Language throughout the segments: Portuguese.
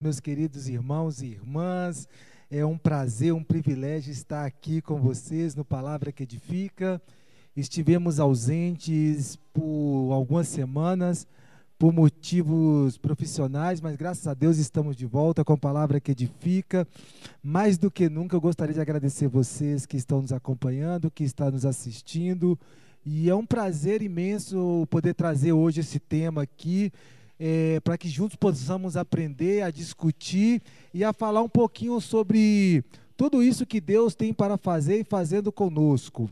meus queridos irmãos e irmãs. É um prazer, um privilégio estar aqui com vocês no Palavra que Edifica. Estivemos ausentes por algumas semanas por motivos profissionais, mas graças a Deus estamos de volta com a Palavra que Edifica. Mais do que nunca, eu gostaria de agradecer vocês que estão nos acompanhando, que estão nos assistindo. E é um prazer imenso poder trazer hoje esse tema aqui é, para que juntos possamos aprender a discutir e a falar um pouquinho sobre tudo isso que Deus tem para fazer e fazendo conosco.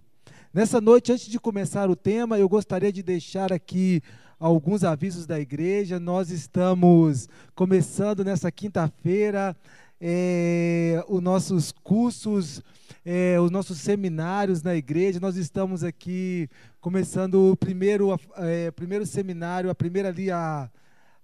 Nessa noite, antes de começar o tema, eu gostaria de deixar aqui alguns avisos da igreja. Nós estamos começando nessa quinta-feira é, os nossos cursos, é, os nossos seminários na igreja. Nós estamos aqui começando o primeiro, é, primeiro seminário, a primeira ali, a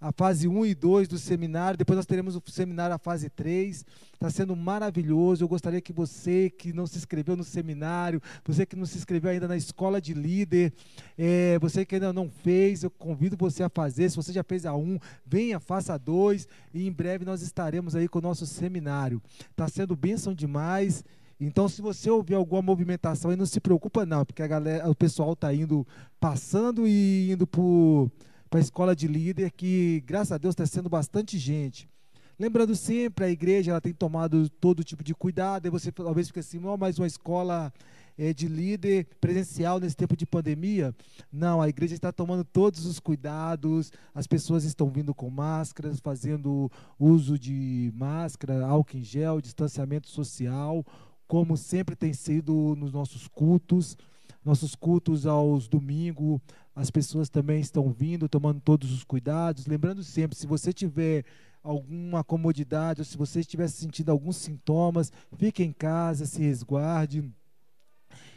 a fase 1 e 2 do seminário, depois nós teremos o seminário a fase 3. Está sendo maravilhoso. Eu gostaria que você que não se inscreveu no seminário, você que não se inscreveu ainda na escola de líder, é, você que ainda não fez, eu convido você a fazer. Se você já fez a 1, venha, faça a 2 e em breve nós estaremos aí com o nosso seminário. Está sendo bênção demais. Então, se você ouvir alguma movimentação, aí não se preocupa não, porque a galera, o pessoal está indo passando e indo por para a escola de líder, que graças a Deus está sendo bastante gente. Lembrando sempre, a igreja ela tem tomado todo tipo de cuidado, e você talvez fique assim, oh, mais uma escola é, de líder presencial nesse tempo de pandemia. Não, a igreja está tomando todos os cuidados, as pessoas estão vindo com máscaras, fazendo uso de máscara, álcool em gel, distanciamento social, como sempre tem sido nos nossos cultos. Nossos cultos aos domingos, as pessoas também estão vindo, tomando todos os cuidados. Lembrando sempre, se você tiver alguma comodidade, ou se você estiver sentindo alguns sintomas, fique em casa, se resguarde.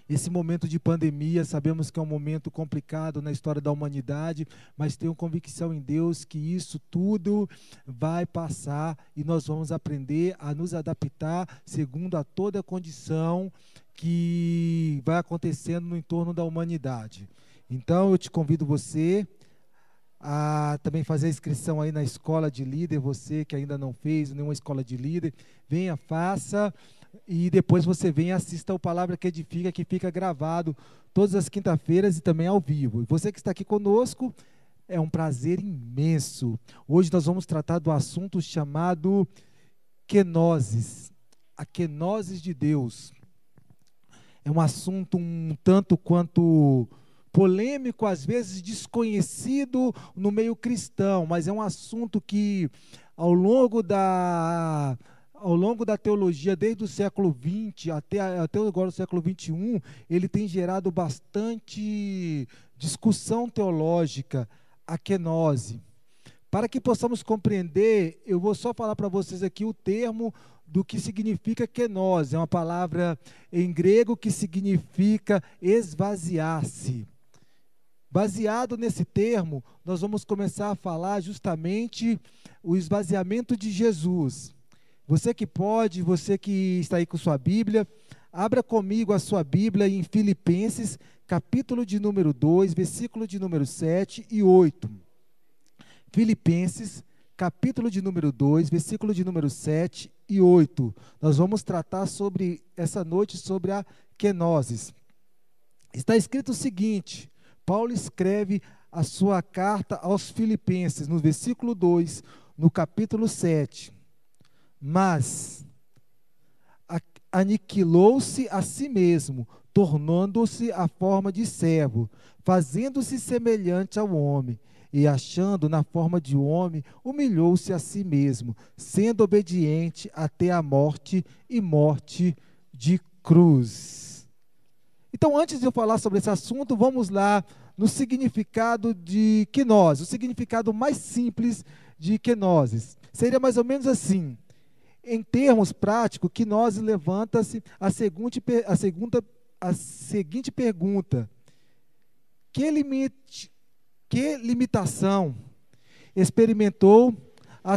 Esse momento de pandemia, sabemos que é um momento complicado na história da humanidade, mas tenho convicção em Deus que isso tudo vai passar e nós vamos aprender a nos adaptar segundo a toda condição que vai acontecendo no entorno da humanidade. Então eu te convido você a também fazer a inscrição aí na escola de líder, você que ainda não fez nenhuma escola de líder, venha, faça e depois você vem e assista o Palavra que Edifica, que fica gravado todas as quinta-feiras e também ao vivo. E você que está aqui conosco, é um prazer imenso. Hoje nós vamos tratar do assunto chamado quenoses, a quenoses de Deus é um assunto um tanto quanto polêmico, às vezes desconhecido no meio cristão, mas é um assunto que ao longo da ao longo da teologia, desde o século XX até, até agora o século XXI, ele tem gerado bastante discussão teológica, a quenose. Para que possamos compreender, eu vou só falar para vocês aqui o termo do que significa kenose. É uma palavra em grego que significa esvaziar-se. Baseado nesse termo, nós vamos começar a falar justamente o esvaziamento de Jesus. Você que pode, você que está aí com sua Bíblia, abra comigo a sua Bíblia em Filipenses, capítulo de número 2, versículo de número 7 e 8. Filipenses, capítulo de número 2, versículo de número 7 e 8. Nós vamos tratar sobre essa noite sobre a kenosis. Está escrito o seguinte: Paulo escreve a sua carta aos Filipenses, no versículo 2, no capítulo 7. Mas aniquilou-se a si mesmo, tornando-se a forma de servo, fazendo-se semelhante ao homem e achando na forma de homem, humilhou-se a si mesmo, sendo obediente até a morte e morte de cruz. Então, antes de eu falar sobre esse assunto, vamos lá no significado de quenose, o significado mais simples de quenoses. Seria mais ou menos assim. Em termos práticos, quenose levanta-se a, seguinte, a, segunda, a seguinte pergunta: que limite, que limitação experimentou a,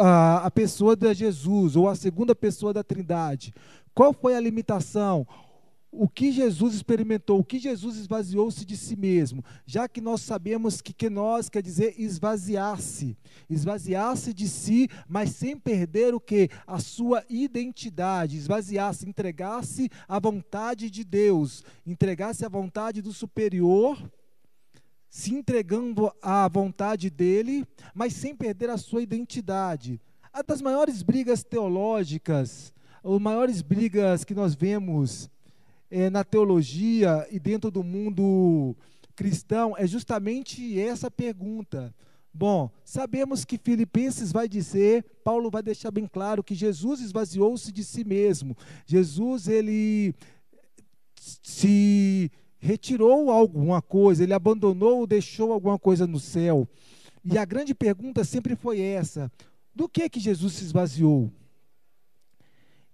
a, a pessoa de Jesus, ou a segunda pessoa da Trindade? Qual foi a limitação? O que Jesus experimentou, o que Jesus esvaziou-se de si mesmo, já que nós sabemos que, que nós quer dizer esvaziar-se, esvaziar-se de si, mas sem perder o que? A sua identidade, esvaziar-se, entregar-se à vontade de Deus, entregar-se à vontade do superior, se entregando à vontade dele, mas sem perder a sua identidade. A das maiores brigas teológicas, as maiores brigas que nós vemos é, na teologia e dentro do mundo cristão é justamente essa pergunta. Bom, sabemos que Filipenses vai dizer, Paulo vai deixar bem claro que Jesus esvaziou-se de si mesmo. Jesus ele se retirou alguma coisa, ele abandonou ou deixou alguma coisa no céu. E a grande pergunta sempre foi essa: do que que Jesus se esvaziou?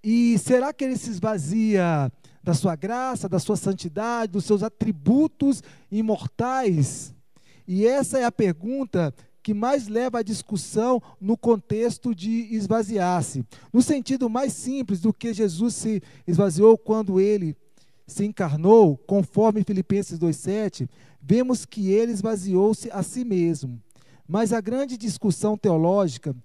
E será que ele se esvazia da sua graça, da sua santidade, dos seus atributos imortais? E essa é a pergunta que mais leva à discussão no contexto de esvaziar-se. No sentido mais simples do que Jesus se esvaziou quando ele se encarnou, conforme Filipenses 2,7, vemos que ele esvaziou-se a si mesmo. Mas a grande discussão teológica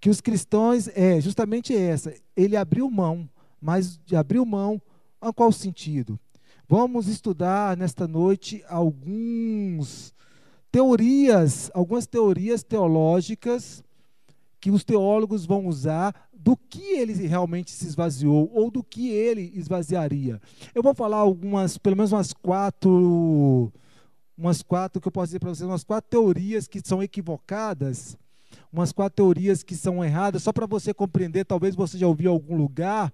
que os cristãos é justamente essa: ele abriu mão, mas abriu mão a qual sentido? Vamos estudar nesta noite alguns teorias, algumas teorias teológicas que os teólogos vão usar do que ele realmente se esvaziou ou do que ele esvaziaria. Eu vou falar algumas, pelo menos umas quatro, umas quatro que eu posso dizer para vocês, umas quatro teorias que são equivocadas, umas quatro teorias que são erradas, só para você compreender, talvez você já ouviu em algum lugar,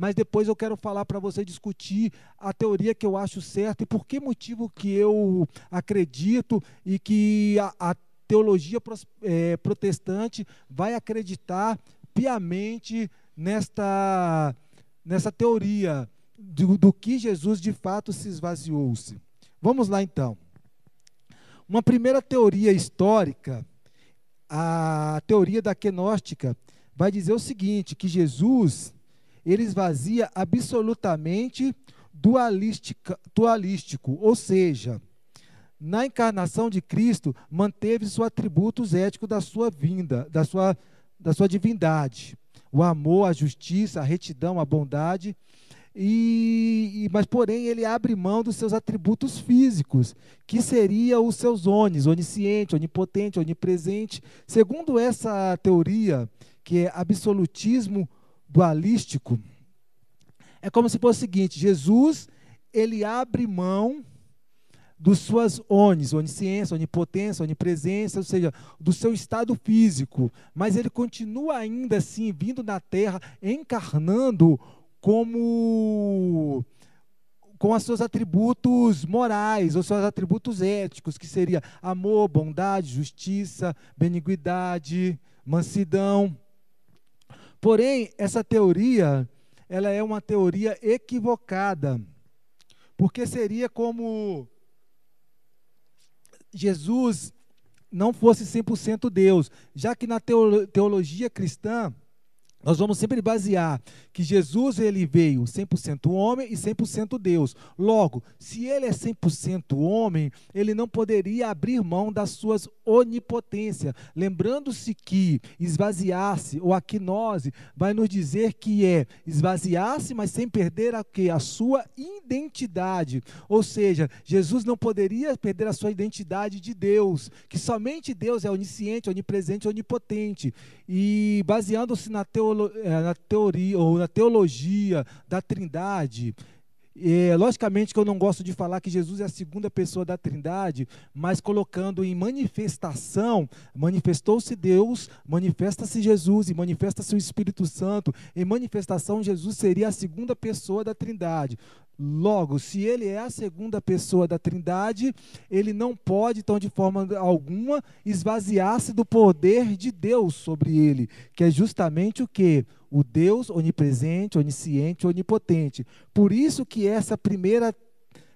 mas depois eu quero falar para você discutir a teoria que eu acho certa e por que motivo que eu acredito e que a, a teologia é, protestante vai acreditar piamente nesta, nessa teoria do, do que Jesus de fato se esvaziou-se. Vamos lá então. Uma primeira teoria histórica, a teoria da quenóstica, vai dizer o seguinte: que Jesus ele esvazia absolutamente dualístico, ou seja, na encarnação de Cristo, manteve os atributos éticos da sua vinda, da sua, da sua divindade. O amor, a justiça, a retidão, a bondade. E, mas, porém, ele abre mão dos seus atributos físicos, que seriam os seus onis, onisciente, onipotente, onipresente. Segundo essa teoria, que é absolutismo dualístico, é como se fosse o seguinte: Jesus ele abre mão dos suas onis, onisciência, onipotência, onipresença, ou seja, do seu estado físico, mas ele continua ainda assim vindo na terra, encarnando como com os seus atributos morais, os seus atributos éticos, que seria amor, bondade, justiça, beniguidade, mansidão. Porém, essa teoria, ela é uma teoria equivocada, porque seria como Jesus não fosse 100% Deus, já que na teologia cristã nós vamos sempre basear que Jesus ele veio 100% homem e 100% Deus. Logo, se ele é 100% homem, ele não poderia abrir mão das suas onipotência. Lembrando-se que esvaziar-se ou a quinose vai nos dizer que é esvaziar-se, mas sem perder a que a sua identidade. Ou seja, Jesus não poderia perder a sua identidade de Deus, que somente Deus é onisciente, onipresente, onipotente. E baseando-se na teologia é, na teoria ou na teologia da Trindade, é, logicamente que eu não gosto de falar que Jesus é a segunda pessoa da Trindade, mas colocando em manifestação, manifestou-se Deus, manifesta-se Jesus e manifesta-se o Espírito Santo. Em manifestação, Jesus seria a segunda pessoa da Trindade. Logo, se ele é a segunda pessoa da Trindade, ele não pode, então, de forma alguma, esvaziar-se do poder de Deus sobre ele, que é justamente o que? O Deus onipresente, onisciente, onipotente. Por isso que essa primeira,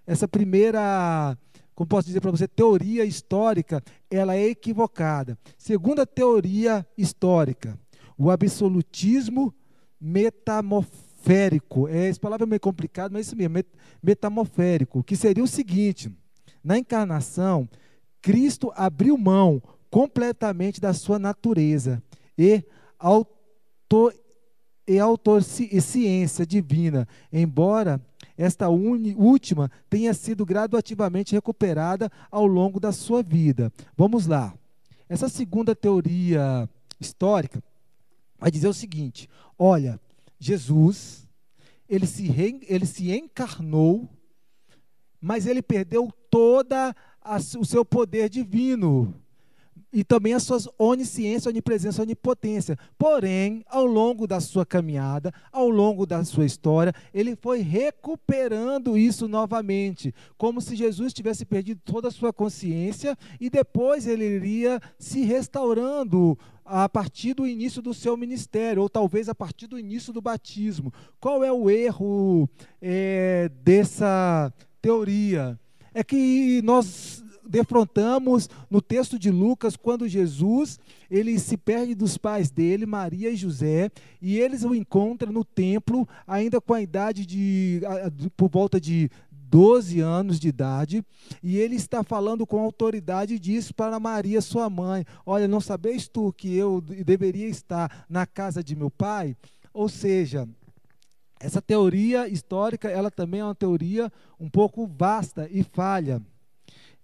essa primeira, como posso dizer para você, teoria histórica, ela é equivocada. Segunda teoria histórica, o absolutismo metamorfótico metamorférico. É, essa palavra é meio complicada, mas é isso mesmo, metamorférico, que seria o seguinte: na encarnação, Cristo abriu mão completamente da sua natureza e autor, e, autor, e ciência divina, embora esta última tenha sido graduativamente recuperada ao longo da sua vida. Vamos lá. Essa segunda teoria histórica vai dizer o seguinte: olha, Jesus, ele se, re, ele se encarnou, mas ele perdeu toda o seu poder divino e também as suas onisciência, onipresença, onipotência. Porém, ao longo da sua caminhada, ao longo da sua história, ele foi recuperando isso novamente, como se Jesus tivesse perdido toda a sua consciência e depois ele iria se restaurando a partir do início do seu ministério, ou talvez a partir do início do batismo. Qual é o erro é, dessa teoria? É que nós defrontamos no texto de Lucas quando Jesus ele se perde dos pais dele, Maria e José, e eles o encontram no templo ainda com a idade de por volta de 12 anos de idade, e ele está falando com autoridade disso para Maria, sua mãe. Olha, não sabes tu que eu deveria estar na casa de meu pai? Ou seja, essa teoria histórica, ela também é uma teoria um pouco vasta e falha.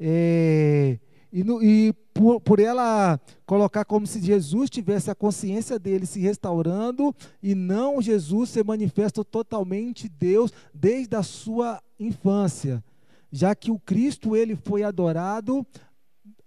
É, e, no, e por, por, ela colocar como se Jesus tivesse a consciência dele se restaurando e não Jesus se manifesta totalmente Deus desde a sua infância, já que o Cristo ele foi adorado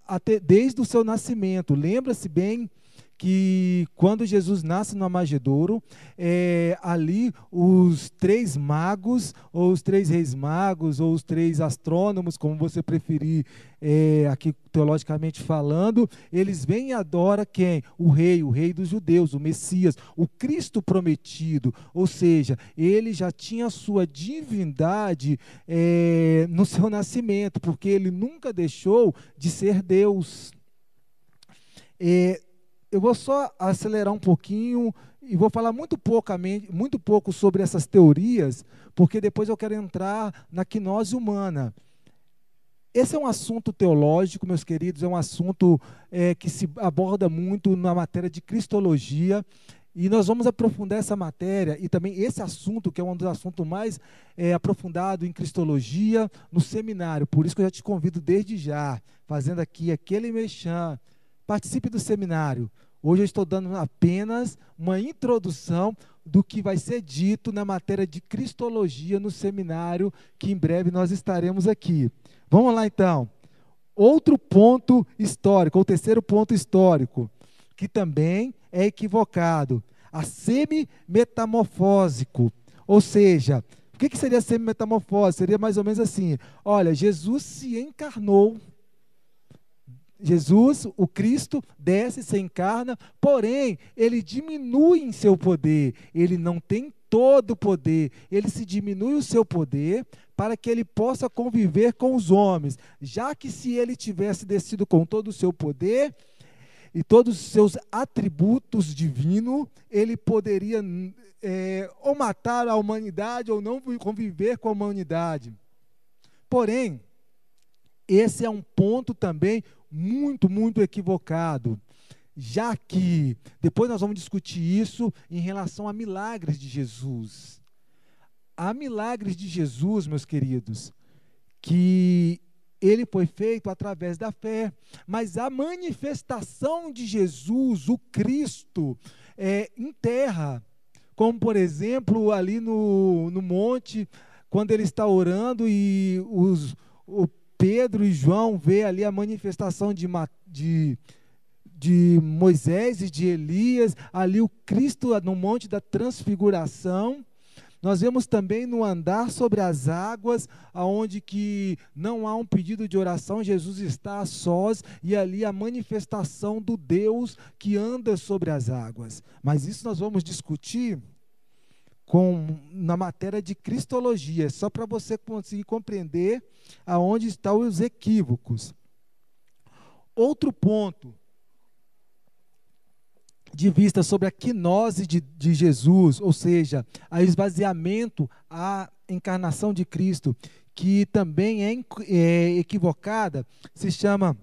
até, desde o seu nascimento. Lembra-se bem que quando Jesus nasce no Amagedouro, é, ali os três magos, ou os três reis magos, ou os três astrônomos, como você preferir é, aqui teologicamente falando, eles vêm e adoram quem? O rei, o rei dos judeus, o Messias, o Cristo prometido. Ou seja, ele já tinha sua divindade é, no seu nascimento, porque ele nunca deixou de ser Deus. É, eu vou só acelerar um pouquinho e vou falar muito, poucamente, muito pouco sobre essas teorias, porque depois eu quero entrar na quinose humana. Esse é um assunto teológico, meus queridos, é um assunto é, que se aborda muito na matéria de cristologia. E nós vamos aprofundar essa matéria e também esse assunto, que é um dos assuntos mais é, em cristologia, no seminário. Por isso que eu já te convido desde já, fazendo aqui aquele mexão. Participe do seminário. Hoje eu estou dando apenas uma introdução do que vai ser dito na matéria de Cristologia no seminário, que em breve nós estaremos aqui. Vamos lá então. Outro ponto histórico, ou terceiro ponto histórico, que também é equivocado, a semi-metamorfósico. Ou seja, o que, que seria semi-metamorfose? Seria mais ou menos assim: olha, Jesus se encarnou Jesus, o Cristo, desce, se encarna, porém, ele diminui em seu poder, ele não tem todo o poder, ele se diminui o seu poder para que ele possa conviver com os homens, já que se ele tivesse descido com todo o seu poder e todos os seus atributos divinos, ele poderia é, ou matar a humanidade ou não conviver com a humanidade. Porém, esse é um ponto também muito, muito equivocado. Já que depois nós vamos discutir isso em relação a milagres de Jesus. Há milagres de Jesus, meus queridos, que ele foi feito através da fé, mas a manifestação de Jesus, o Cristo, é, em terra, como por exemplo ali no, no monte, quando ele está orando e os, o Pedro e João vê ali a manifestação de, de, de Moisés e de Elias, ali o Cristo no Monte da Transfiguração. Nós vemos também no andar sobre as águas, aonde que não há um pedido de oração, Jesus está a sós e ali a manifestação do Deus que anda sobre as águas. Mas isso nós vamos discutir com, na matéria de cristologia, só para você conseguir compreender aonde estão os equívocos. Outro ponto de vista sobre a quinose de, de Jesus, ou seja, a esvaziamento, a encarnação de Cristo, que também é, é equivocada, se chama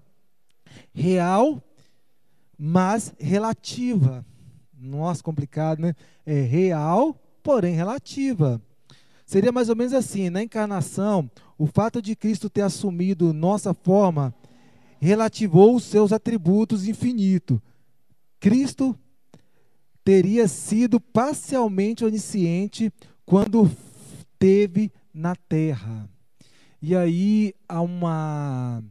real, mas relativa. Nossa, complicado, né? É real, porém relativa. Seria mais ou menos assim: na encarnação, o fato de Cristo ter assumido nossa forma relativou os seus atributos infinitos. Cristo teria sido parcialmente onisciente quando teve na terra. E aí há uma,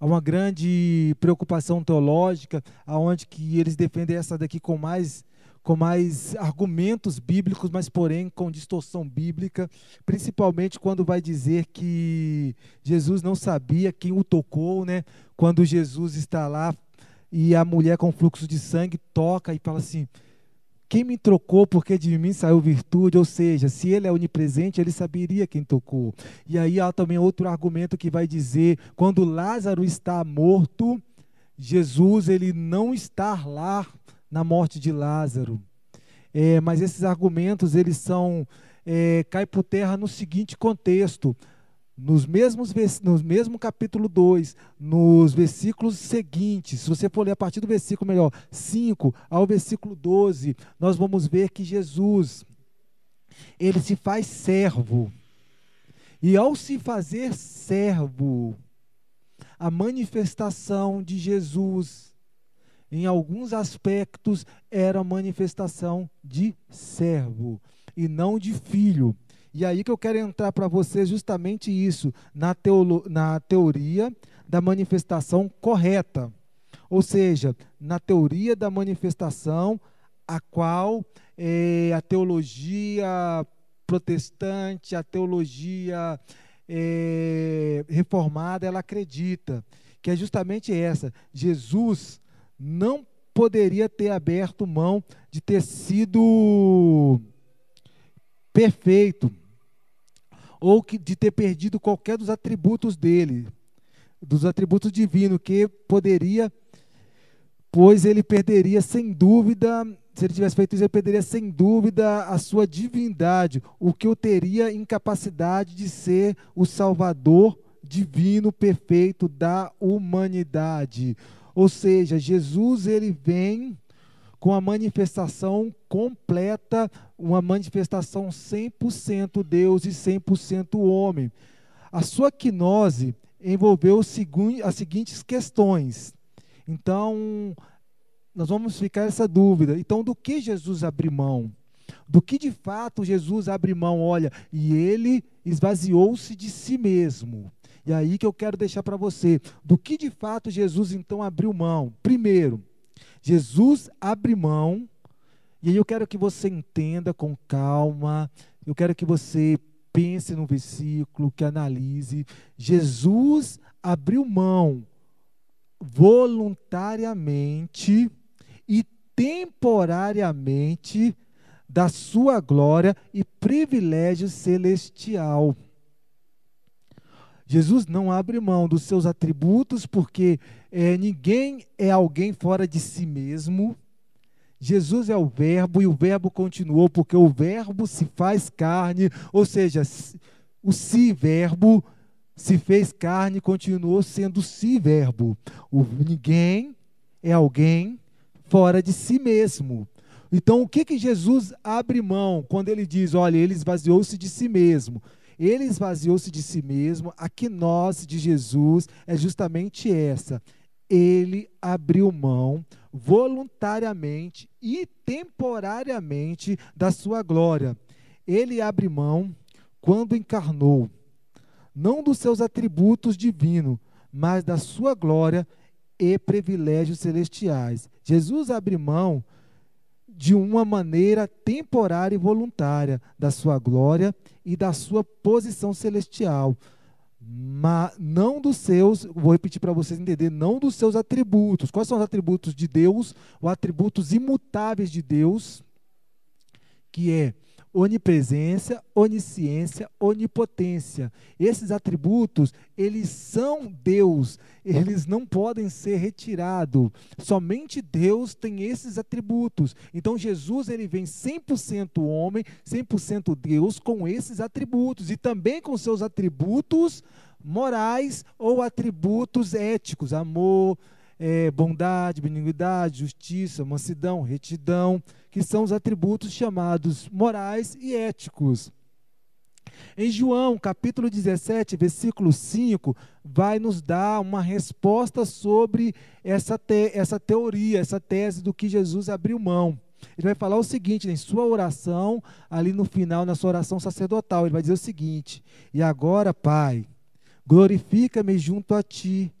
há uma grande preocupação teológica, aonde que eles defendem essa daqui com mais com mais argumentos bíblicos, mas porém com distorção bíblica, principalmente quando vai dizer que Jesus não sabia quem o tocou, né? Quando Jesus está lá e a mulher com fluxo de sangue toca e fala assim: quem me trocou porque de mim saiu virtude, ou seja, se ele é onipresente, ele saberia quem tocou. E aí há também outro argumento que vai dizer, quando Lázaro está morto, Jesus ele não está lá na morte de Lázaro. É, mas esses argumentos eles são é, cai por terra no seguinte contexto: nos mesmos no mesmo capítulo 2, nos versículos seguintes, se você for ler a partir do versículo melhor, 5 ao versículo 12, nós vamos ver que Jesus ele se faz servo. E ao se fazer servo, a manifestação de Jesus em alguns aspectos era manifestação de servo e não de filho. E aí que eu quero entrar para você justamente isso, na, teolo, na teoria da manifestação correta. Ou seja, na teoria da manifestação, a qual é, a teologia protestante, a teologia é, reformada, ela acredita, que é justamente essa. Jesus não poderia ter aberto mão de ter sido perfeito, ou que, de ter perdido qualquer dos atributos dele, dos atributos divinos, que poderia, pois ele perderia sem dúvida, se ele tivesse feito isso, ele perderia sem dúvida a sua divindade, o que o teria incapacidade de ser o Salvador divino perfeito da humanidade. Ou seja, Jesus ele vem com a manifestação completa, uma manifestação 100% Deus e 100% homem. A sua quinose envolveu as seguintes questões. Então, nós vamos ficar essa dúvida. Então, do que Jesus abriu mão? Do que de fato Jesus abre mão? Olha, e ele esvaziou-se de si mesmo. E aí que eu quero deixar para você. Do que de fato Jesus então abriu mão? Primeiro, Jesus abre mão, e aí eu quero que você entenda com calma, eu quero que você pense no versículo, que analise. Jesus abriu mão voluntariamente e temporariamente da sua glória e privilégio celestial. Jesus não abre mão dos seus atributos, porque é, ninguém é alguém fora de si mesmo. Jesus é o Verbo e o Verbo continuou, porque o Verbo se faz carne, ou seja, o si-verbo se fez carne continuou sendo si-verbo. Ninguém é alguém fora de si mesmo. Então, o que, que Jesus abre mão quando ele diz, olha, ele esvaziou-se de si mesmo? Ele esvaziou-se de si mesmo. A nós de Jesus é justamente essa. Ele abriu mão voluntariamente e temporariamente da sua glória. Ele abre mão quando encarnou, não dos seus atributos divinos, mas da sua glória e privilégios celestiais. Jesus abre mão de uma maneira temporária e voluntária da sua glória e da sua posição celestial, mas não dos seus, vou repetir para vocês entenderem, não dos seus atributos. Quais são os atributos de Deus? Os atributos imutáveis de Deus, que é onipresença, onisciência, onipotência. Esses atributos, eles são Deus, eles não podem ser retirados. Somente Deus tem esses atributos. Então Jesus, ele vem 100% homem, 100% Deus com esses atributos e também com seus atributos morais ou atributos éticos, amor, é, bondade, benignidade, justiça, mansidão, retidão, que são os atributos chamados morais e éticos. Em João, capítulo 17, versículo 5, vai nos dar uma resposta sobre essa, te, essa teoria, essa tese do que Jesus abriu mão. Ele vai falar o seguinte, em sua oração, ali no final, na sua oração sacerdotal, ele vai dizer o seguinte: E agora, Pai, glorifica-me junto a ti,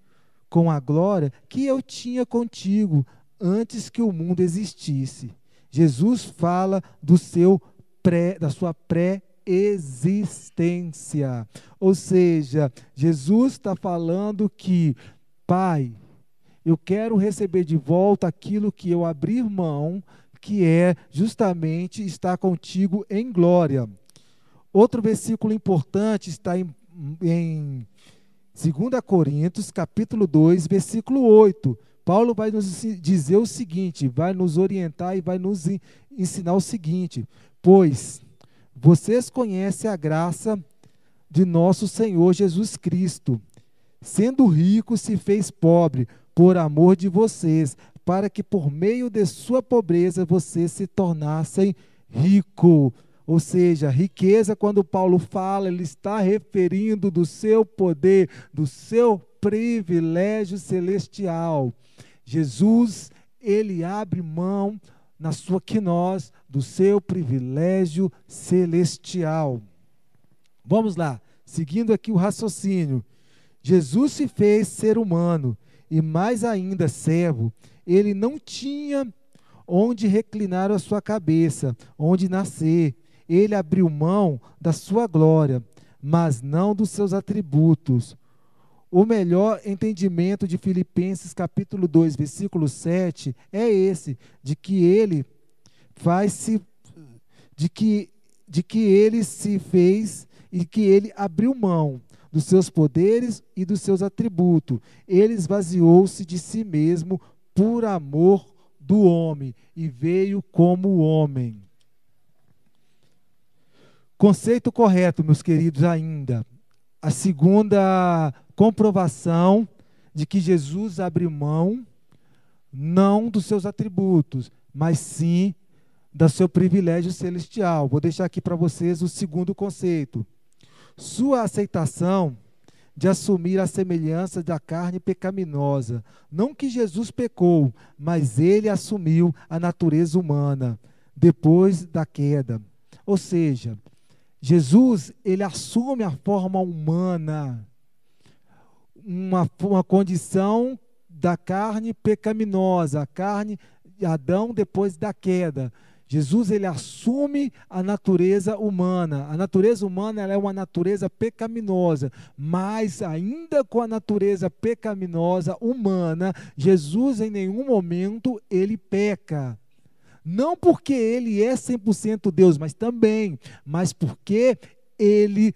com a glória que eu tinha contigo antes que o mundo existisse. Jesus fala do seu pré, da sua pré-existência. Ou seja, Jesus está falando que, Pai, eu quero receber de volta aquilo que eu abri mão, que é justamente estar contigo em glória. Outro versículo importante está em, em 2 Coríntios, capítulo 2, versículo 8. Paulo vai nos dizer o seguinte, vai nos orientar e vai nos ensinar o seguinte: Pois vocês conhecem a graça de nosso Senhor Jesus Cristo. Sendo rico, se fez pobre por amor de vocês, para que por meio de sua pobreza vocês se tornassem ricos. Ou seja, riqueza, quando Paulo fala, ele está referindo do seu poder, do seu privilégio celestial. Jesus, ele abre mão na sua quinós do seu privilégio celestial. Vamos lá, seguindo aqui o raciocínio. Jesus se fez ser humano e mais ainda servo. Ele não tinha onde reclinar a sua cabeça, onde nascer ele abriu mão da sua glória, mas não dos seus atributos. O melhor entendimento de Filipenses capítulo 2, versículo 7 é esse, de que ele faz se de que de que ele se fez e que ele abriu mão dos seus poderes e dos seus atributos. Ele esvaziou-se de si mesmo por amor do homem e veio como homem. Conceito correto, meus queridos, ainda. A segunda comprovação de que Jesus abre mão não dos seus atributos, mas sim do seu privilégio celestial. Vou deixar aqui para vocês o segundo conceito. Sua aceitação de assumir a semelhança da carne pecaminosa. Não que Jesus pecou, mas ele assumiu a natureza humana depois da queda. Ou seja, Jesus, ele assume a forma humana, uma, uma condição da carne pecaminosa, a carne de Adão depois da queda. Jesus ele assume a natureza humana. A natureza humana é uma natureza pecaminosa, mas ainda com a natureza pecaminosa humana, Jesus em nenhum momento ele peca. Não porque ele é 100% Deus, mas também, mas porque ele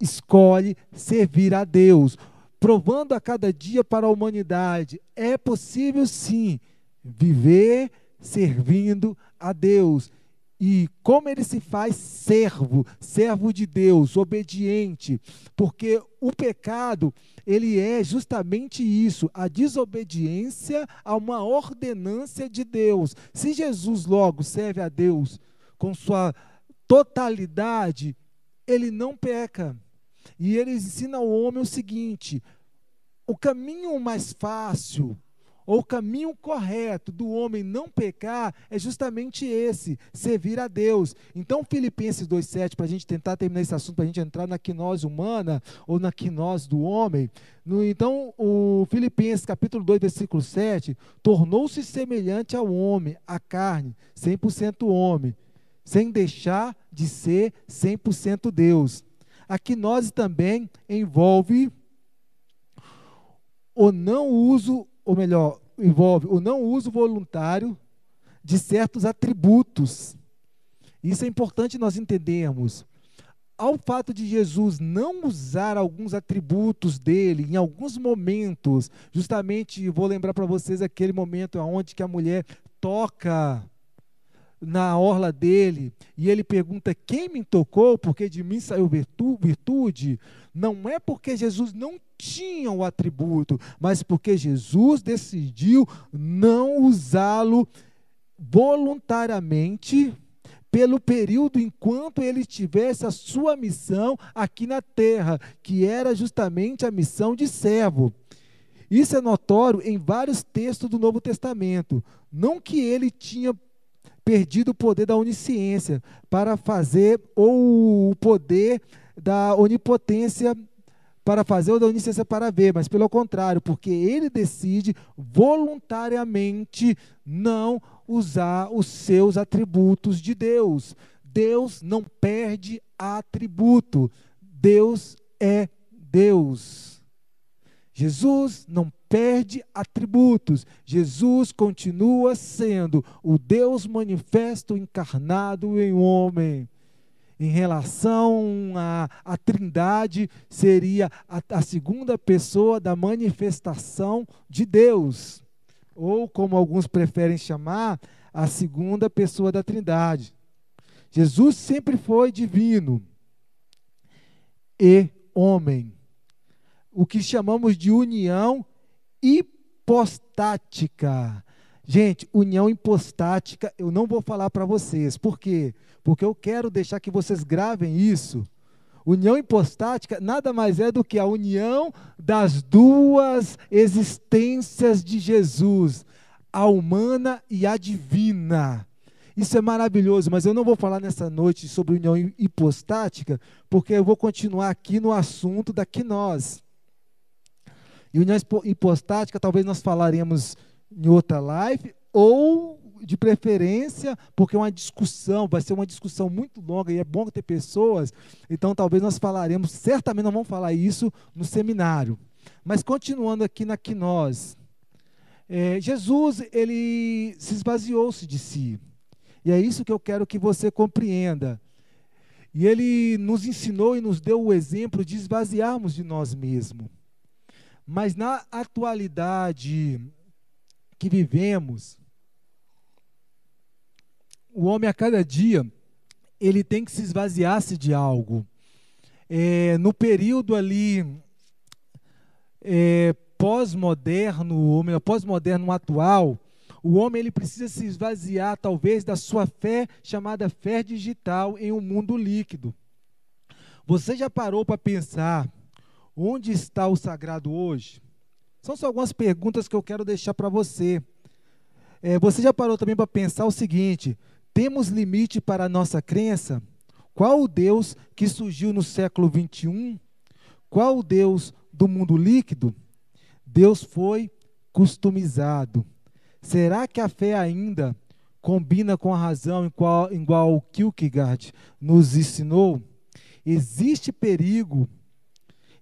escolhe servir a Deus, provando a cada dia para a humanidade. É possível sim viver servindo a Deus. E como ele se faz servo, servo de Deus, obediente, porque o pecado, ele é justamente isso, a desobediência a uma ordenância de Deus. Se Jesus logo serve a Deus com sua totalidade, ele não peca. E ele ensina ao homem o seguinte: o caminho mais fácil, ou o caminho correto do homem não pecar é justamente esse, servir a Deus. Então, Filipenses 2,7, para a gente tentar terminar esse assunto, para a gente entrar na quinose humana ou na quinose do homem. No, então, o Filipenses capítulo 2, versículo 7, tornou-se semelhante ao homem, à carne, 100% homem, sem deixar de ser 100% Deus. A quinose também envolve o não uso ou melhor, envolve o não uso voluntário de certos atributos. Isso é importante nós entendermos. Ao fato de Jesus não usar alguns atributos dele em alguns momentos, justamente vou lembrar para vocês aquele momento onde que a mulher toca na orla dele e ele pergunta: Quem me tocou? Porque de mim saiu virtude. Não é porque Jesus não tinha o atributo, mas porque Jesus decidiu não usá-lo voluntariamente pelo período enquanto ele tivesse a sua missão aqui na terra, que era justamente a missão de servo. Isso é notório em vários textos do Novo Testamento. Não que ele tinha perdido o poder da onisciência para fazer, ou o poder da onipotência para fazer, ou da onisciência para ver, mas pelo contrário, porque ele decide voluntariamente não usar os seus atributos de Deus. Deus não perde atributo. Deus é Deus. Jesus não perde atributos. Jesus continua sendo o Deus manifesto encarnado em homem. Em relação à, à Trindade, seria a, a segunda pessoa da manifestação de Deus. Ou, como alguns preferem chamar, a segunda pessoa da Trindade. Jesus sempre foi divino e homem. O que chamamos de união hipostática. Gente, união hipostática, eu não vou falar para vocês. Por quê? Porque eu quero deixar que vocês gravem isso. União hipostática nada mais é do que a união das duas existências de Jesus, a humana e a divina. Isso é maravilhoso, mas eu não vou falar nessa noite sobre união hipostática, porque eu vou continuar aqui no assunto da quinose. E união hipostática, talvez nós falaremos em outra live, ou de preferência, porque é uma discussão, vai ser uma discussão muito longa e é bom ter pessoas, então talvez nós falaremos, certamente não vamos falar isso no seminário. Mas continuando aqui na quinós, é, Jesus, ele se esvaziou-se de si. E é isso que eu quero que você compreenda. E ele nos ensinou e nos deu o exemplo de esvaziarmos de nós mesmos. Mas na atualidade que vivemos, o homem a cada dia ele tem que se esvaziar-se de algo. É, no período ali é, pós-moderno, pós-moderno atual, o homem ele precisa se esvaziar talvez da sua fé chamada fé digital em um mundo líquido. Você já parou para pensar Onde está o sagrado hoje? São só algumas perguntas que eu quero deixar para você. É, você já parou também para pensar o seguinte: temos limite para a nossa crença? Qual o Deus que surgiu no século 21? Qual o Deus do mundo líquido? Deus foi customizado. Será que a fé ainda combina com a razão igual, igual Kierkegaard nos ensinou? Existe perigo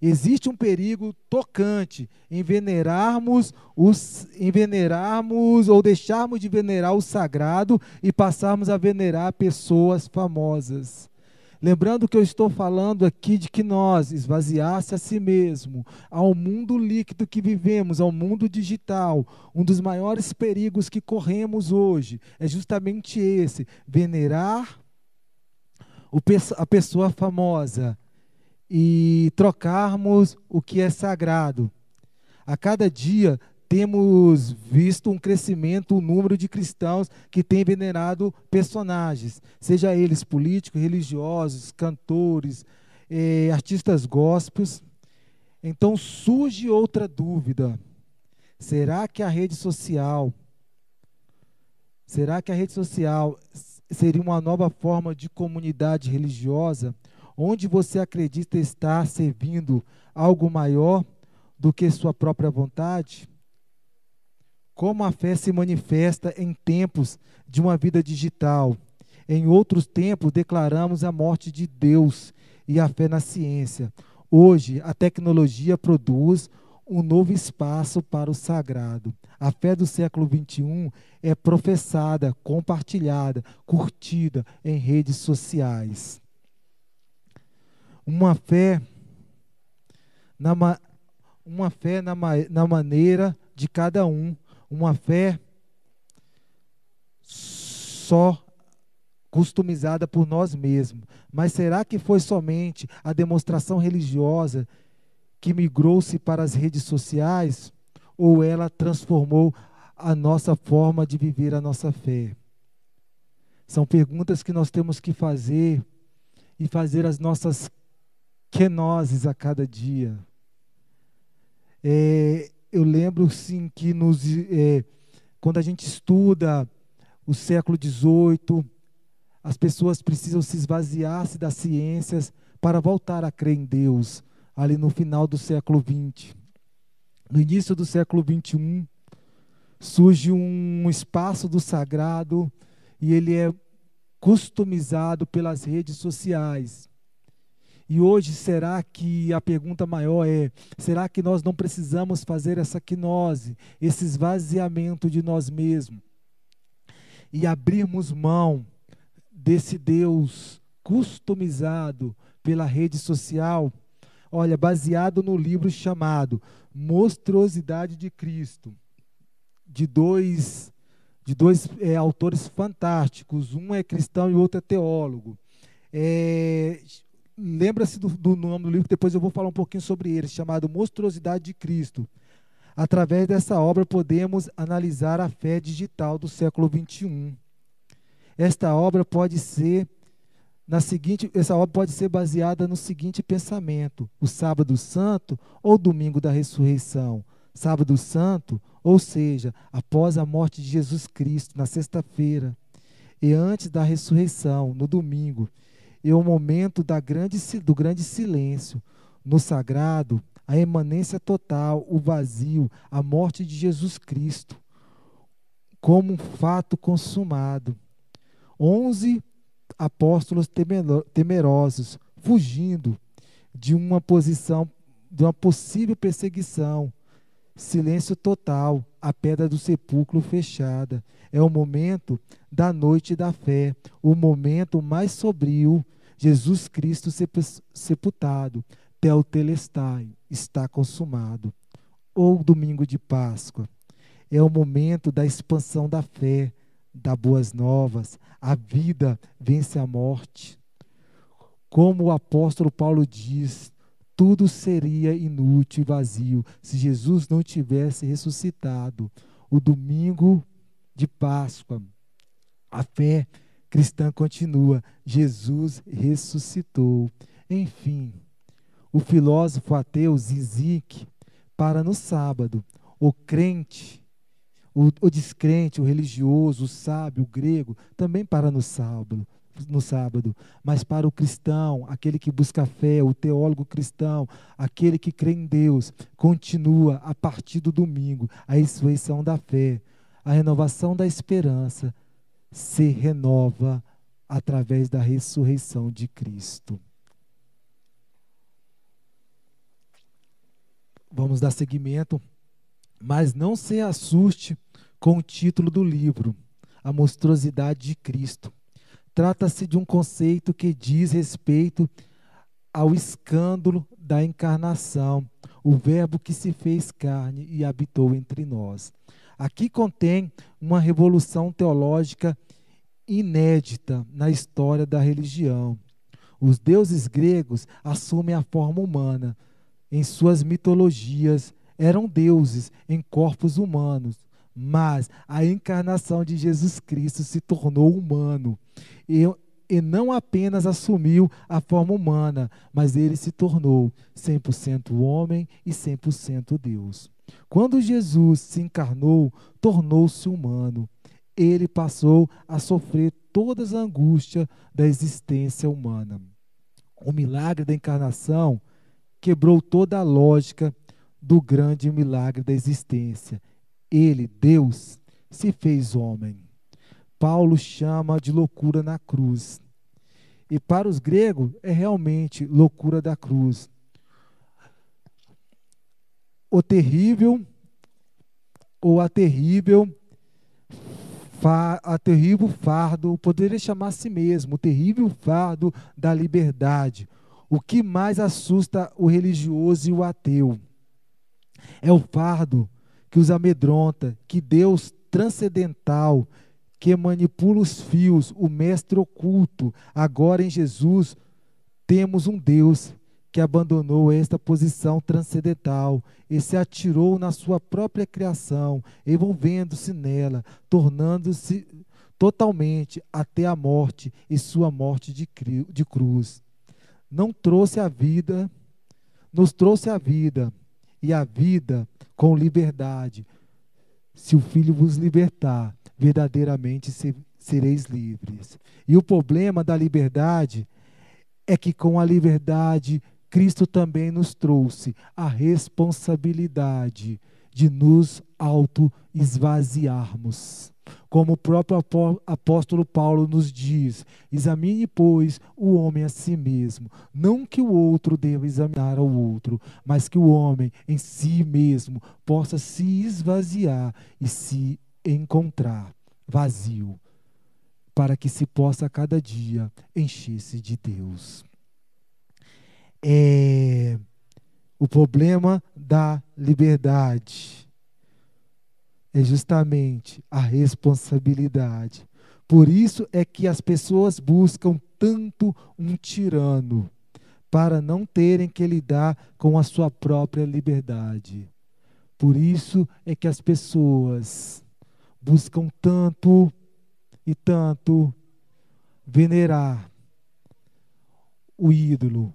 existe um perigo tocante em venerarmos os em venerarmos ou deixarmos de venerar o sagrado e passarmos a venerar pessoas famosas. Lembrando que eu estou falando aqui de que nós esvaziasse a si mesmo, ao mundo líquido que vivemos, ao mundo digital, um dos maiores perigos que corremos hoje é justamente esse: venerar a pessoa famosa, e trocarmos o que é sagrado. A cada dia temos visto um crescimento, um número de cristãos que têm venerado personagens, seja eles políticos, religiosos, cantores, eh, artistas gospels. Então surge outra dúvida: será que a rede social, será que a rede social seria uma nova forma de comunidade religiosa? Onde você acredita estar servindo algo maior do que sua própria vontade? Como a fé se manifesta em tempos de uma vida digital? Em outros tempos, declaramos a morte de Deus e a fé na ciência. Hoje, a tecnologia produz um novo espaço para o sagrado. A fé do século XXI é professada, compartilhada, curtida em redes sociais. Uma fé na, uma fé na, na maneira de cada um, uma fé só customizada por nós mesmos. Mas será que foi somente a demonstração religiosa que migrou-se para as redes sociais ou ela transformou a nossa forma de viver a nossa fé? São perguntas que nós temos que fazer e fazer as nossas quenoses a cada dia. É, eu lembro sim que nos, é, quando a gente estuda o século XVIII, as pessoas precisam se esvaziar-se das ciências para voltar a crer em Deus, ali no final do século XX. No início do século XXI, surge um espaço do sagrado e ele é customizado pelas redes sociais. E hoje, será que a pergunta maior é: será que nós não precisamos fazer essa quinose, esse esvaziamento de nós mesmos? E abrirmos mão desse Deus customizado pela rede social? Olha, baseado no livro chamado Monstruosidade de Cristo, de dois, de dois é, autores fantásticos, um é cristão e outro é teólogo. É, lembra-se do, do, nome do livro, depois eu vou falar um pouquinho sobre ele, chamado Monstruosidade de Cristo. Através dessa obra podemos analisar a fé digital do século 21. Esta obra pode ser na seguinte, essa obra pode ser baseada no seguinte pensamento: o sábado santo ou domingo da ressurreição. Sábado santo, ou seja, após a morte de Jesus Cristo na sexta-feira e antes da ressurreição, no domingo é o momento da grande, do grande silêncio. No sagrado, a emanência total, o vazio, a morte de Jesus Cristo, como um fato consumado. Onze apóstolos temerosos, fugindo de uma posição, de uma possível perseguição. Silêncio total, a pedra do sepulcro fechada. É o momento da noite da fé, o momento mais sobrio Jesus Cristo sepultado, Telestai, está consumado. Ou domingo de Páscoa. É o momento da expansão da fé, da boas novas. A vida vence a morte. Como o apóstolo Paulo diz, tudo seria inútil e vazio se Jesus não tivesse ressuscitado. O domingo de Páscoa. A fé cristã continua: Jesus ressuscitou. Enfim, o filósofo ateu Zizik para no sábado. O crente, o, o descrente, o religioso, o sábio, o grego, também para no sábado no sábado, mas para o cristão, aquele que busca fé, o teólogo cristão, aquele que crê em Deus, continua a partir do domingo, a ressurreição da fé, a renovação da esperança, se renova através da ressurreição de Cristo. Vamos dar seguimento, mas não se assuste com o título do livro, A Monstruosidade de Cristo. Trata-se de um conceito que diz respeito ao escândalo da encarnação, o Verbo que se fez carne e habitou entre nós. Aqui contém uma revolução teológica inédita na história da religião. Os deuses gregos assumem a forma humana. Em suas mitologias, eram deuses em corpos humanos, mas a encarnação de Jesus Cristo se tornou humano e, e não apenas assumiu a forma humana, mas ele se tornou 100% homem e 100% Deus. Quando Jesus se encarnou, tornou-se humano ele passou a sofrer todas as angústias da existência humana. O milagre da encarnação quebrou toda a lógica do grande milagre da existência. Ele, Deus, se fez homem. Paulo chama de loucura na cruz. E para os gregos é realmente loucura da cruz. o terrível ou a terrível a terrível fardo, poderia chamar a si mesmo, o terrível fardo da liberdade. O que mais assusta o religioso e o ateu é o fardo que os amedronta, que Deus transcendental, que manipula os fios, o mestre oculto. Agora em Jesus temos um Deus que abandonou esta posição transcendental e se atirou na sua própria criação, envolvendo-se nela, tornando-se totalmente até a morte e sua morte de, de cruz. Não trouxe a vida, nos trouxe a vida, e a vida com liberdade. Se o Filho vos libertar, verdadeiramente sereis livres. E o problema da liberdade é que com a liberdade Cristo também nos trouxe a responsabilidade de nos auto-esvaziarmos. Como o próprio apóstolo Paulo nos diz: examine, pois, o homem a si mesmo. Não que o outro deva examinar ao outro, mas que o homem em si mesmo possa se esvaziar e se encontrar vazio, para que se possa cada dia encher-se de Deus é o problema da liberdade. É justamente a responsabilidade. Por isso é que as pessoas buscam tanto um tirano, para não terem que lidar com a sua própria liberdade. Por isso é que as pessoas buscam tanto e tanto venerar o ídolo,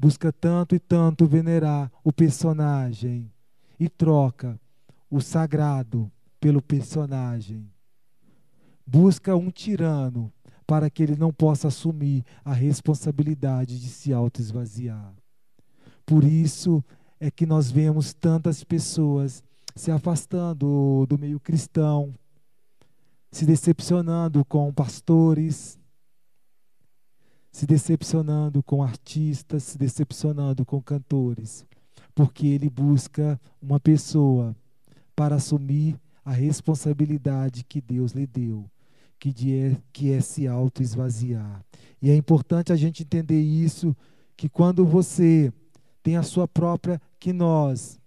busca tanto e tanto venerar o personagem e troca o sagrado pelo personagem. Busca um tirano para que ele não possa assumir a responsabilidade de se auto-esvaziar. Por isso é que nós vemos tantas pessoas se afastando do meio cristão, se decepcionando com pastores, se decepcionando com artistas, se decepcionando com cantores, porque ele busca uma pessoa para assumir a responsabilidade que Deus lhe deu, que é, que é se auto-esvaziar. E é importante a gente entender isso, que quando você tem a sua própria que nós,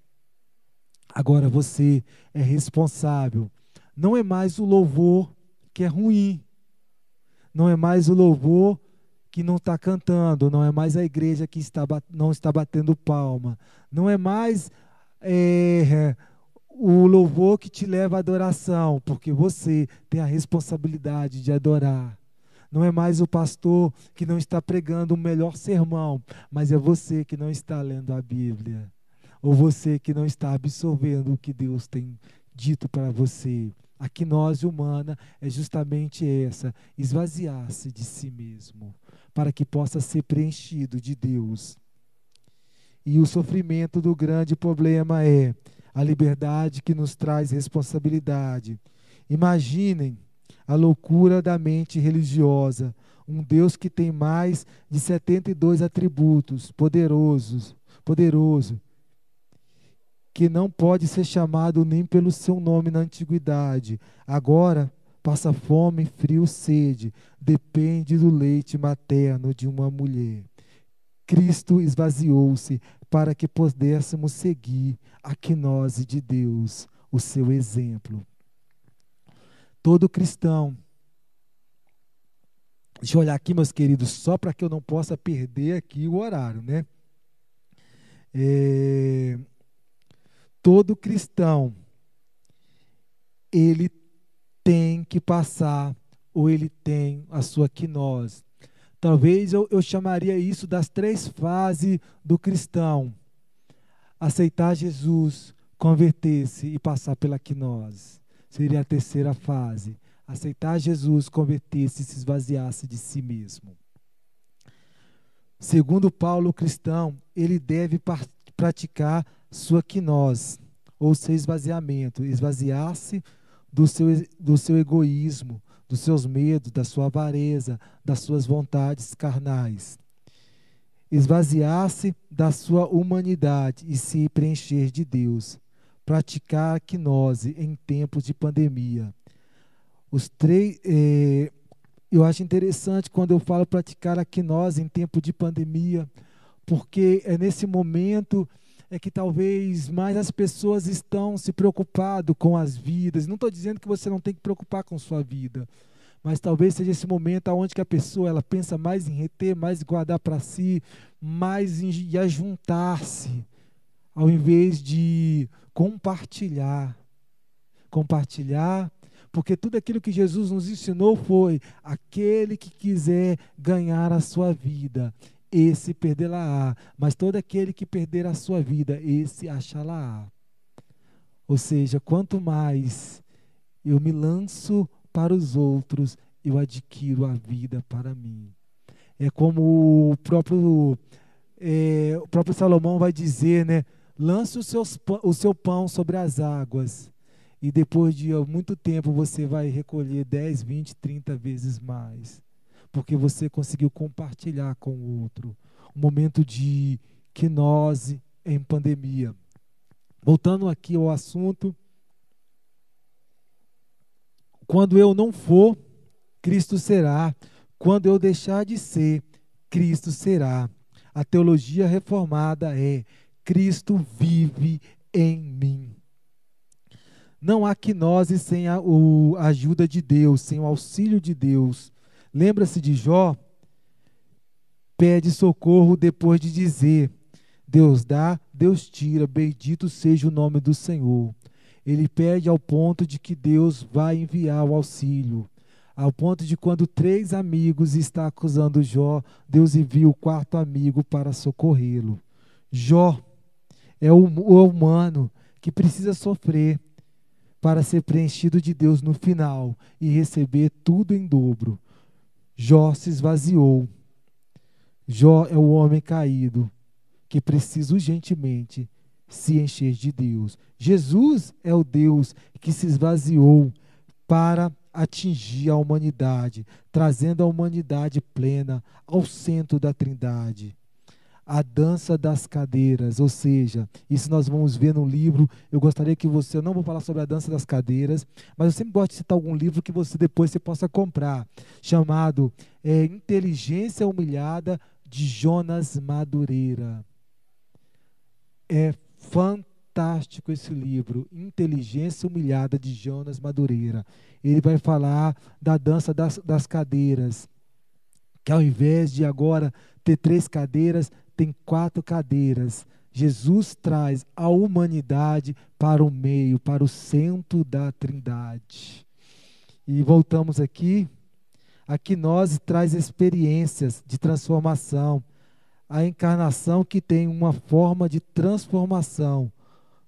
agora você é responsável. Não é mais o louvor que é ruim, não é mais o louvor que não está cantando, não é mais a igreja que está, não está batendo palma, não é mais é, o louvor que te leva à adoração, porque você tem a responsabilidade de adorar. Não é mais o pastor que não está pregando o melhor sermão, mas é você que não está lendo a Bíblia. Ou você que não está absorvendo o que Deus tem dito para você. A quinose humana é justamente essa: esvaziar-se de si mesmo para que possa ser preenchido de Deus. E o sofrimento do grande problema é a liberdade que nos traz responsabilidade. Imaginem a loucura da mente religiosa, um Deus que tem mais de 72 atributos, poderosos, poderoso, que não pode ser chamado nem pelo seu nome na antiguidade. Agora passa fome, frio, sede, depende do leite materno de uma mulher. Cristo esvaziou-se para que pudéssemos seguir a quinose de Deus, o seu exemplo. Todo cristão, deixa eu olhar aqui, meus queridos, só para que eu não possa perder aqui o horário, né? É, todo cristão, ele que passar, ou ele tem a sua quinose. Talvez eu, eu chamaria isso das três fases do cristão: aceitar Jesus, converter-se e passar pela quinose. Seria a terceira fase. Aceitar Jesus, converter-se e se esvaziar-se de si mesmo. Segundo Paulo, o cristão, ele deve praticar sua quinose, ou seu esvaziamento, esvaziar-se do seu, do seu egoísmo, dos seus medos, da sua avareza, das suas vontades carnais. esvaziar-se da sua humanidade e se preencher de Deus, praticar a quinose em tempos de pandemia. Os três, eh, eu acho interessante quando eu falo praticar a quinose em tempo de pandemia, porque é nesse momento é que talvez mais as pessoas estão se preocupando com as vidas. Não estou dizendo que você não tem que preocupar com sua vida, mas talvez seja esse momento onde que a pessoa ela pensa mais em reter, mais em guardar para si, mais em ajuntar-se, ao invés de compartilhar. Compartilhar, porque tudo aquilo que Jesus nos ensinou foi: aquele que quiser ganhar a sua vida, esse perdê-la-á, mas todo aquele que perder a sua vida, esse achá-la-á. Ou seja, quanto mais eu me lanço para os outros, eu adquiro a vida para mim. É como o próprio, é, o próprio Salomão vai dizer, né? Lance seus, o seu pão sobre as águas e depois de muito tempo você vai recolher 10, 20, 30 vezes mais. Porque você conseguiu compartilhar com o outro. Um momento de quinose em pandemia. Voltando aqui ao assunto, quando eu não for, Cristo será. Quando eu deixar de ser, Cristo será. A teologia reformada é: Cristo vive em mim. Não há quinose sem a, a ajuda de Deus, sem o auxílio de Deus. Lembra-se de Jó? Pede socorro depois de dizer: Deus dá, Deus tira, bendito seja o nome do Senhor ele pede ao ponto de que Deus vai enviar o auxílio. Ao ponto de quando três amigos estão acusando Jó, Deus envia o quarto amigo para socorrê-lo. Jó é o, humano que precisa sofrer para ser preenchido de Deus no final e receber tudo em dobro. Jó se esvaziou. Jó é o homem caído que precisa urgentemente se encher de Deus. Jesus é o Deus que se esvaziou para atingir a humanidade, trazendo a humanidade plena ao centro da Trindade. A dança das cadeiras, ou seja, isso nós vamos ver no livro. Eu gostaria que você, eu não vou falar sobre a dança das cadeiras, mas eu sempre gosto de citar algum livro que você depois você possa comprar, chamado é, Inteligência Humilhada de Jonas Madureira. É fantástico esse livro, Inteligência Humilhada, de Jonas Madureira. Ele vai falar da dança das, das cadeiras, que ao invés de agora ter três cadeiras, tem quatro cadeiras. Jesus traz a humanidade para o meio, para o centro da Trindade. E voltamos aqui. Aqui nós traz experiências de transformação a encarnação que tem uma forma de transformação.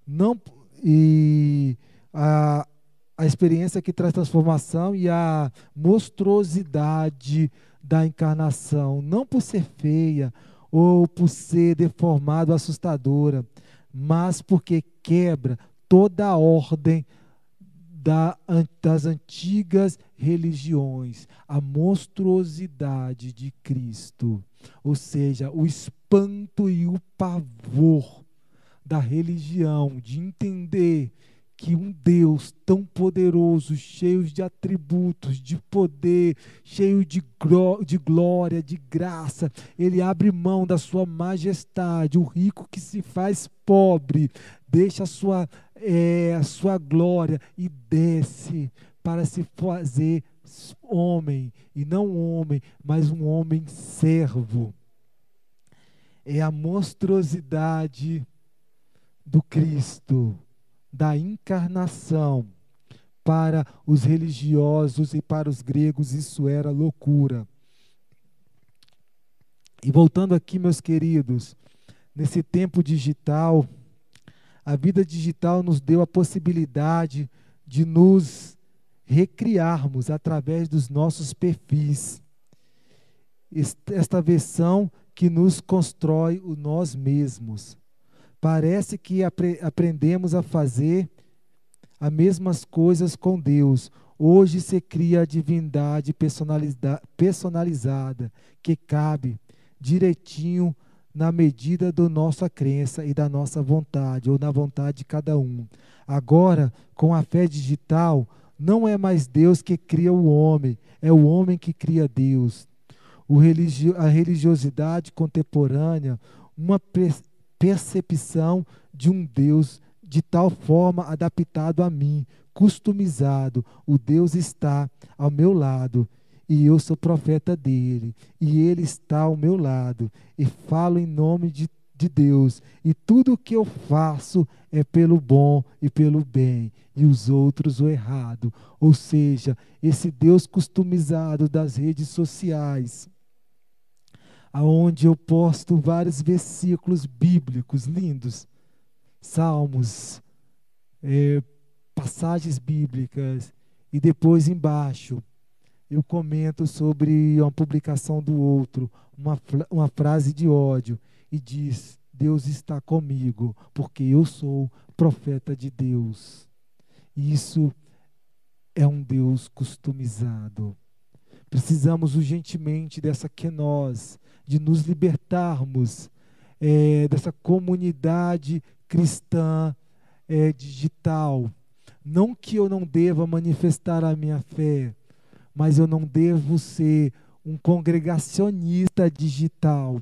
Não, e a, a experiência que traz transformação e a monstruosidade da encarnação, não por ser feia ou por ser deformada, assustadora, mas porque quebra toda a ordem da, das antigas religiões, a monstruosidade de Cristo, ou seja, o espanto e o pavor da religião, de entender que um Deus tão poderoso, cheio de atributos, de poder, cheio de, de glória, de graça, ele abre mão da sua majestade, o rico que se faz pobre, deixa a sua, é, a sua glória e desce para se fazer homem, e não homem, mas um homem servo. É a monstruosidade do Cristo, da encarnação. Para os religiosos e para os gregos, isso era loucura. E voltando aqui, meus queridos, nesse tempo digital, a vida digital nos deu a possibilidade de nos recriarmos através dos nossos perfis. Esta versão que nos constrói o nós mesmos. Parece que apre aprendemos a fazer as mesmas coisas com Deus. Hoje se cria a divindade personaliza personalizada que cabe direitinho na medida da nossa crença e da nossa vontade, ou na vontade de cada um. Agora, com a fé digital, não é mais Deus que cria o homem, é o homem que cria Deus. Religio a religiosidade contemporânea, uma percepção de um Deus de tal forma adaptado a mim, customizado. O Deus está ao meu lado e eu sou profeta dele, e ele está ao meu lado, e falo em nome de, de Deus, e tudo o que eu faço é pelo bom e pelo bem, e os outros o errado. Ou seja, esse Deus customizado das redes sociais, aonde eu posto vários versículos bíblicos lindos, salmos, é, passagens bíblicas, e depois embaixo eu comento sobre uma publicação do outro, uma, uma frase de ódio, e diz: Deus está comigo, porque eu sou profeta de Deus. Isso é um Deus customizado. Precisamos urgentemente dessa nós de nos libertarmos é, dessa comunidade cristã é, digital. Não que eu não deva manifestar a minha fé, mas eu não devo ser um congregacionista digital.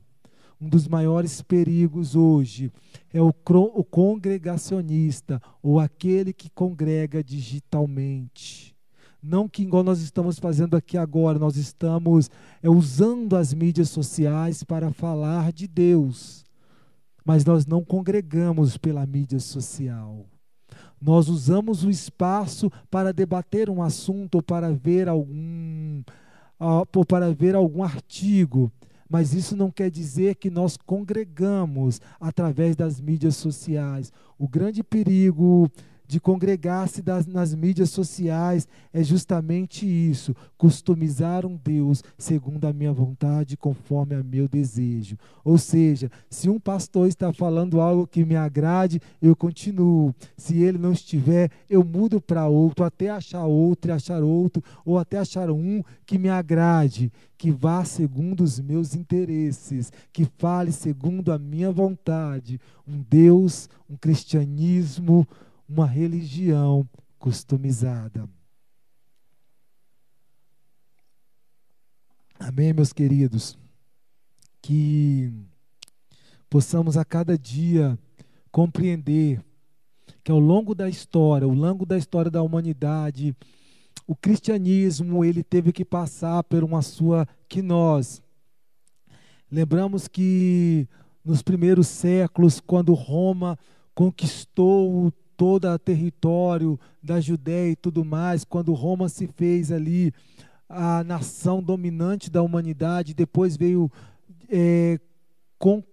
Um dos maiores perigos hoje é o, o congregacionista, ou aquele que congrega digitalmente. Não que igual nós estamos fazendo aqui agora, nós estamos é, usando as mídias sociais para falar de Deus, mas nós não congregamos pela mídia social. Nós usamos o espaço para debater um assunto ou para ver algum, ou para ver algum artigo, mas isso não quer dizer que nós congregamos através das mídias sociais. O grande perigo de congregar-se nas mídias sociais é justamente isso: customizar um Deus segundo a minha vontade, conforme a meu desejo. Ou seja, se um pastor está falando algo que me agrade, eu continuo. Se ele não estiver, eu mudo para outro, até achar outro e achar outro, ou até achar um que me agrade, que vá segundo os meus interesses, que fale segundo a minha vontade. Um Deus, um cristianismo uma religião customizada. Amém, meus queridos? Que possamos a cada dia compreender que ao longo da história, ao longo da história da humanidade, o cristianismo ele teve que passar por uma sua quinose. Lembramos que nos primeiros séculos, quando Roma conquistou todo o território da Judéia e tudo mais, quando Roma se fez ali a nação dominante da humanidade, depois veio, é, com,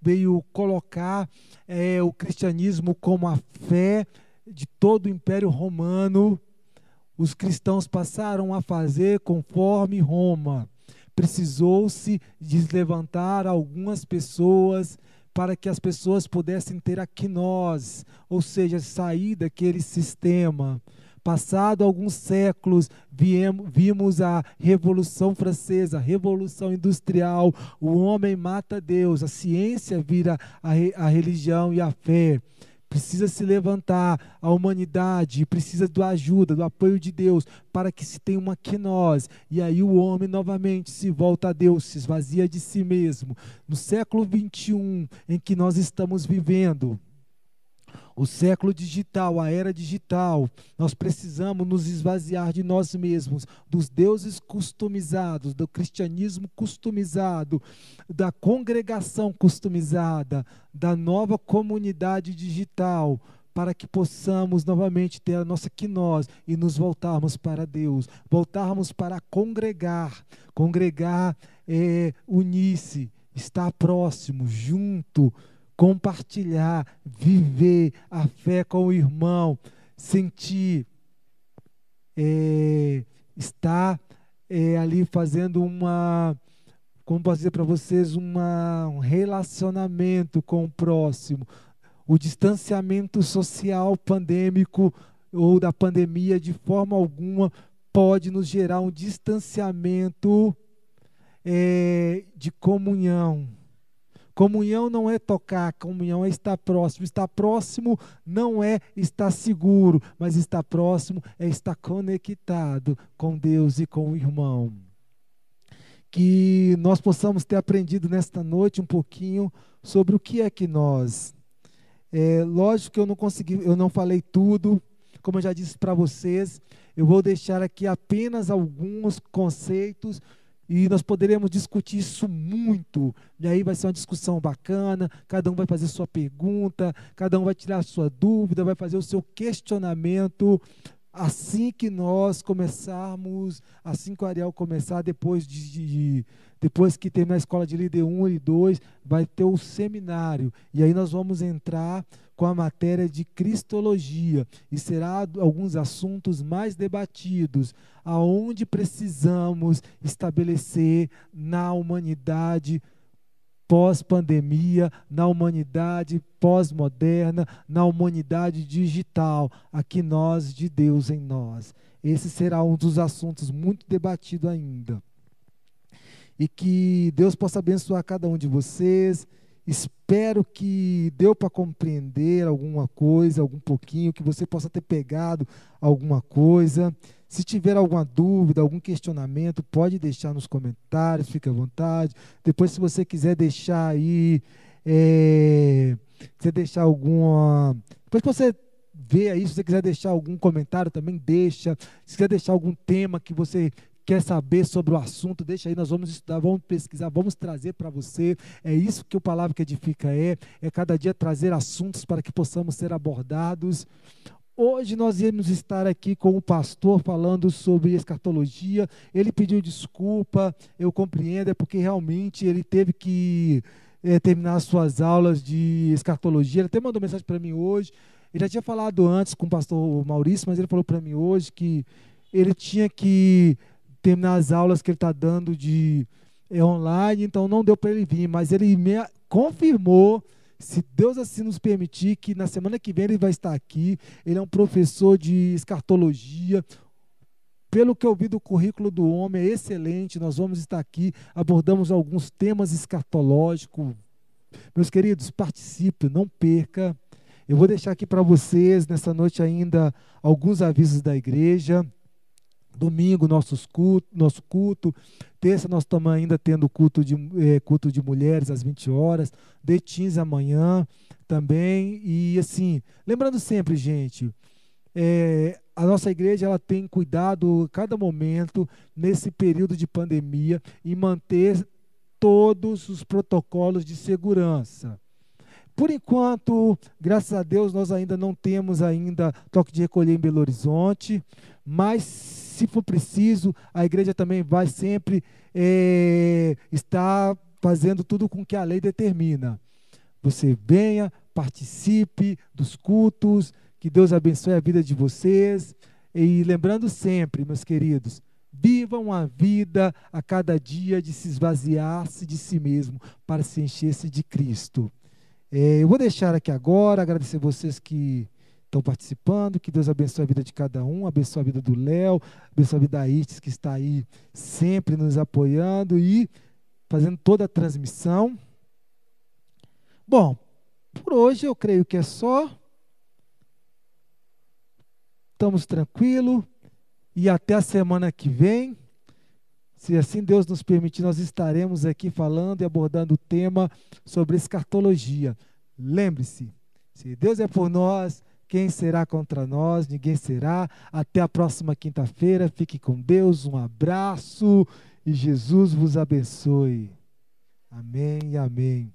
veio colocar é, o cristianismo como a fé de todo o Império Romano, os cristãos passaram a fazer conforme Roma. Precisou-se deslevantar algumas pessoas para que as pessoas pudessem ter a quinose, ou seja, sair daquele sistema. Passado alguns séculos, vimos a Revolução Francesa, a Revolução Industrial, o homem mata Deus, a ciência vira a, a religião e a fé precisa se levantar, a humanidade precisa da ajuda, do apoio de Deus, para que se tenha uma quinose. E aí o homem novamente se volta a Deus, se esvazia de si mesmo. No século 21 em que nós estamos vivendo, o século digital, a era digital, nós precisamos nos esvaziar de nós mesmos, dos deuses customizados, do cristianismo customizado, da congregação customizada, da nova comunidade digital, para que possamos novamente ter a nossa quinós e nos voltarmos para Deus, voltarmos para congregar, congregar é unir-se, estar próximo, junto, compartilhar, viver a fé com o irmão, sentir, é, estar é, ali fazendo uma, como posso dizer para vocês, uma, um relacionamento com o próximo. O distanciamento social pandêmico ou da pandemia, de forma alguma, pode nos gerar um distanciamento é, de comunhão Comunhão não é tocar, comunhão é estar próximo. Estar próximo não é estar seguro, mas estar próximo é estar conectado com Deus e com o irmão. Que nós possamos ter aprendido nesta noite um pouquinho sobre o que é que nós. É, lógico que eu não consegui, eu não falei tudo, como eu já disse para vocês, eu vou deixar aqui apenas alguns conceitos e nós poderemos discutir isso muito. E aí vai ser uma discussão bacana, cada um vai fazer sua pergunta, cada um vai tirar sua dúvida, vai fazer o seu questionamento. Assim que nós começarmos, assim que o Ariel começar, depois de, de depois que terminar a escola de líder 1 e 2, vai ter o seminário. E aí nós vamos entrar com a matéria de cristologia e será alguns assuntos mais debatidos, aonde precisamos estabelecer na humanidade pós-pandemia, na humanidade pós-moderna, na humanidade digital, aqui nós de Deus em nós. Esse será um dos assuntos muito debatido ainda. E que Deus possa abençoar cada um de vocês Espero que deu para compreender alguma coisa, algum pouquinho, que você possa ter pegado alguma coisa. Se tiver alguma dúvida, algum questionamento, pode deixar nos comentários, fique à vontade. Depois, se você quiser deixar aí, é, deixar alguma. Depois que você vê aí, se você quiser deixar algum comentário, também deixa. Se quiser deixar algum tema que você quer saber sobre o assunto, deixa aí, nós vamos estudar, vamos pesquisar, vamos trazer para você. É isso que o Palavra que Edifica é, é cada dia trazer assuntos para que possamos ser abordados. Hoje nós íamos estar aqui com o pastor falando sobre escatologia. Ele pediu desculpa, eu compreendo, é porque realmente ele teve que é, terminar suas aulas de escatologia. Ele até mandou mensagem para mim hoje. Ele já tinha falado antes com o pastor Maurício, mas ele falou para mim hoje que ele tinha que terminar as aulas que ele está dando de é, online, então não deu para ele vir, mas ele me confirmou, se Deus assim nos permitir, que na semana que vem ele vai estar aqui. Ele é um professor de escartologia. Pelo que eu vi do currículo do homem, é excelente. Nós vamos estar aqui, abordamos alguns temas escartológicos. Meus queridos, participe, não perca. Eu vou deixar aqui para vocês, nessa noite ainda, alguns avisos da igreja. Domingo, nossos culto, nosso culto. Terça, nós estamos ainda tendo culto de, é, culto de mulheres às 20 horas. De teens amanhã também. E assim, lembrando sempre, gente, é, a nossa igreja ela tem cuidado cada momento nesse período de pandemia em manter todos os protocolos de segurança. Por enquanto, graças a Deus, nós ainda não temos ainda toque de recolher em Belo Horizonte, mas se for preciso, a igreja também vai sempre é, estar fazendo tudo com que a lei determina. Você venha, participe dos cultos, que Deus abençoe a vida de vocês. E lembrando sempre, meus queridos, vivam a vida a cada dia de se esvaziar-se de si mesmo para se encher-se de Cristo. É, eu vou deixar aqui agora, agradecer vocês que estão participando, que Deus abençoe a vida de cada um, abençoe a vida do Léo, abençoe a vida da Itis, que está aí sempre nos apoiando e fazendo toda a transmissão. Bom, por hoje eu creio que é só. Estamos tranquilos e até a semana que vem. Se assim Deus nos permitir, nós estaremos aqui falando e abordando o tema sobre escartologia. Lembre-se, se Deus é por nós, quem será contra nós? Ninguém será. Até a próxima quinta-feira. Fique com Deus. Um abraço e Jesus vos abençoe. Amém e amém.